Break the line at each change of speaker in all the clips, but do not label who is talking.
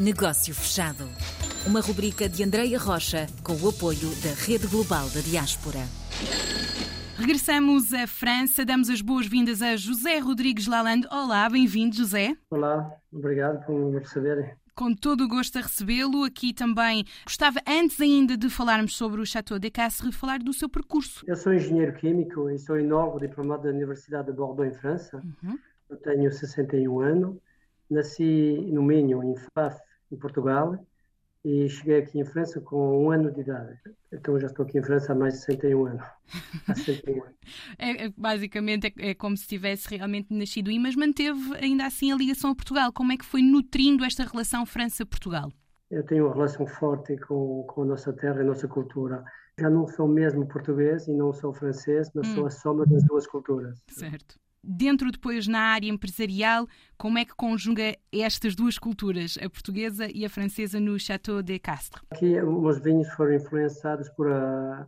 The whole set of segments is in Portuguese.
Negócio Fechado. Uma rubrica de Andreia Rocha com o apoio da Rede Global da Diaspora.
Regressamos à França, damos as boas-vindas a José Rodrigues Lalande. Olá, bem-vindo, José.
Olá, obrigado por me receberem.
Com todo o gosto a recebê-lo. Aqui também gostava, antes ainda de falarmos sobre o Chateau de Castres, falar do seu percurso.
Eu sou engenheiro químico e sou enólogo diplomado da Universidade de Bordeaux, em França. Uhum. Eu tenho 61 anos. Nasci no Minho, em Faf, em Portugal, e cheguei aqui em França com um ano de idade. Então já estou aqui em França há mais de 61 anos. Há 61 anos.
é, é, basicamente é, é, como se tivesse realmente nascido aí, mas manteve ainda assim a ligação a Portugal. Como é que foi nutrindo esta relação França-Portugal?
Eu tenho uma relação forte com, com a nossa terra e a nossa cultura. Já não sou mesmo português e não sou francês, mas hum. sou a soma das duas culturas.
Certo dentro depois na área empresarial, como é que conjuga estas duas culturas, a portuguesa e a francesa, no Château de Castres?
Aqui os vinhos foram influenciados por a,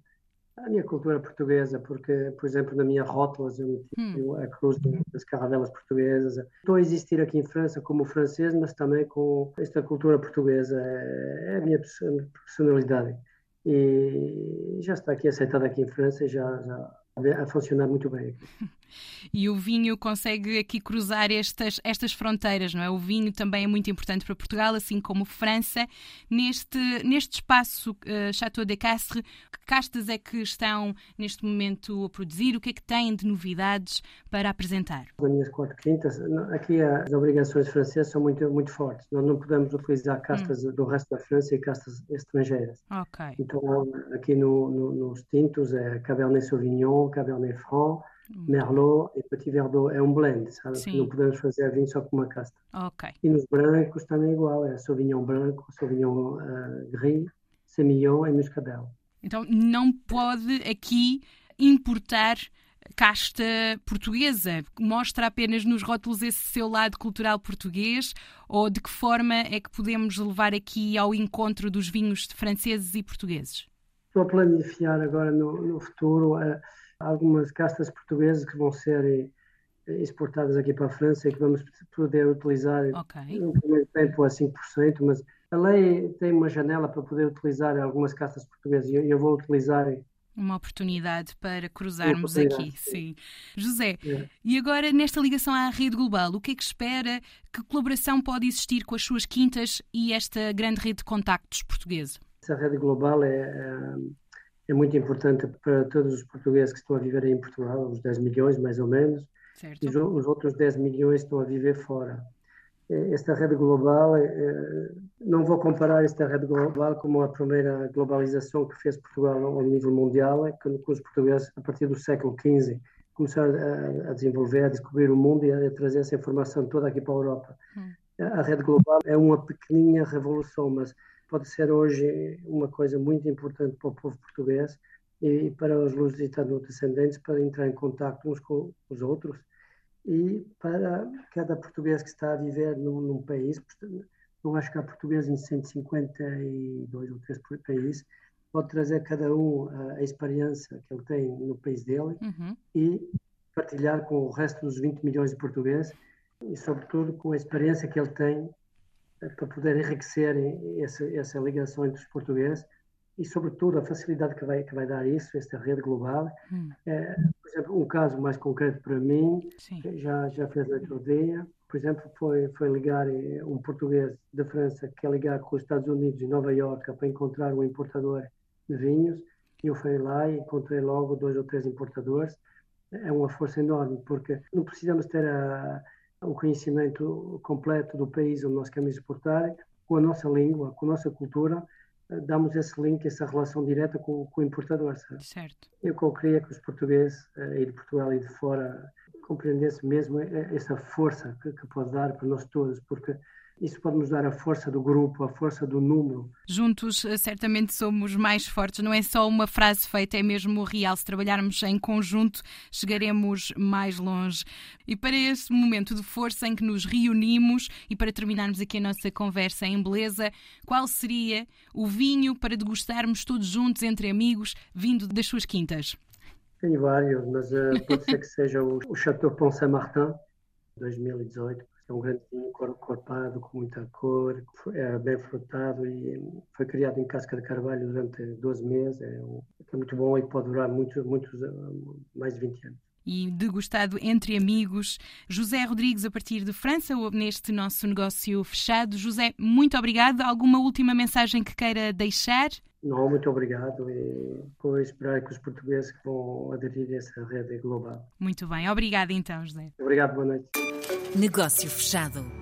a minha cultura portuguesa, porque, por exemplo, na minha rótulas eu hum. a cruz das caravelas portuguesas. Estou a existir aqui em França como francês, mas também com esta cultura portuguesa. É, é a minha personalidade. E já está aqui aceitada aqui em França e já, já a funcionar muito bem.
E o vinho consegue aqui cruzar estas, estas fronteiras, não é? O vinho também é muito importante para Portugal, assim como França. Neste, neste espaço uh, Chateau de Castres, que castas é que estão neste momento a produzir? O que é que têm de novidades para apresentar?
As minhas quatro quintas, aqui as obrigações francesas são muito, muito fortes. Nós não podemos utilizar castas hum. do resto da França e castas estrangeiras.
Ok.
Então, aqui no, no, nos tintos é Cabernet Sauvignon, Cabernet Franc, Hum. Merlot e Petit Verdot é um blend, sabe? Sim. Não podemos fazer vinho só com uma casta.
Ok.
E nos brancos também é igual, é Sauvignon branco, Sauvignon uh, gris, Semillon e Muscadel.
Então não pode aqui importar casta portuguesa? Mostra apenas nos rótulos esse seu lado cultural português ou de que forma é que podemos levar aqui ao encontro dos vinhos franceses e portugueses?
Estou a planificar agora no, no futuro uh, algumas castas portuguesas que vão ser eh, exportadas aqui para a França e que vamos poder utilizar okay. no primeiro tempo a 5%, mas a lei tem uma janela para poder utilizar algumas castas portuguesas e eu vou utilizar
uma oportunidade para cruzarmos aqui, sim. José, é. e agora nesta ligação à rede global, o que é que espera? Que colaboração pode existir com as suas quintas e esta grande rede de contactos portuguesa?
Essa rede global é, é é muito importante para todos os portugueses que estão a viver em Portugal, os 10 milhões mais ou menos, certo. e os outros 10 milhões estão a viver fora. Esta rede global, é, é, não vou comparar esta rede global como a primeira globalização que fez Portugal ao nível mundial, é quando os portugueses, a partir do século XV, começaram a, desenvolver, a descobrir o mundo e a trazer essa informação toda aqui para a Europa. Hum. A rede global é uma pequenina revolução, mas pode ser hoje uma coisa muito importante para o povo português e para os lusitano-descendentes para entrar em contato uns com os outros e para cada português que está a viver num, num país, eu acho que há português em 152 ou 3 países, pode trazer cada um a, a, experiência que ele tem no país dele uhum. e partilhar com o resto dos 20 milhões de portugueses e, sobretudo, com a experiência que ele tem para poder enriquecer essa, essa ligação entre os portugueses e, sobretudo, a facilidade que vai, que vai dar isso, esta rede global. Hum. É, por exemplo, um caso mais concreto para mim, já, já fez outro dia, por exemplo, foi, foi ligar eh, um português da França que quer ligar com os Estados Unidos e Nova Iorque para encontrar um importador de vinhos. E eu fui lá e encontrei logo dois ou três importadores. É uma força enorme, porque não precisamos ter a o conhecimento completo do país onde nós queremos exportar, com a nossa língua, com a nossa cultura, eh, damos esse link, essa relação direta com, com o importador. Sabe?
Certo.
Eu queria que os portugueses, aí eh, de Portugal e de fora, compreendessem mesmo eh, essa força que, que pode dar para nós todos, porque isso pode nos dar a força do grupo, a força do número.
Juntos, eh, certamente somos mais fortes. Não é só uma frase feita, é mesmo real. Se trabalharmos em conjunto, chegaremos mais longe. E para esse momento de força em que nos reunimos e para terminarmos aqui a nossa conversa em beleza, qual seria o vinho para degustarmos todos juntos entre amigos, vindo das suas quintas?
Tenho vários, mas uh, pode ser que seja o, o Chateau Pont Saint-Martin, 2018 é um grande vinho, cor, cor estampado, com muita cor, é bem frutado e foi criado em casca de carvalho durante 12 meses. É, um, é muito bom e pode durar muito, muitos, mais de 20 anos
e degustado entre amigos. José Rodrigues, a partir de França, neste nosso negócio fechado. José, muito obrigado. Alguma última mensagem que queira deixar?
Não, muito obrigado e vou esperar que os portugueses vão aderir a essa rede global.
Muito bem, obrigado então, José.
Obrigado, boa noite.
Negócio fechado.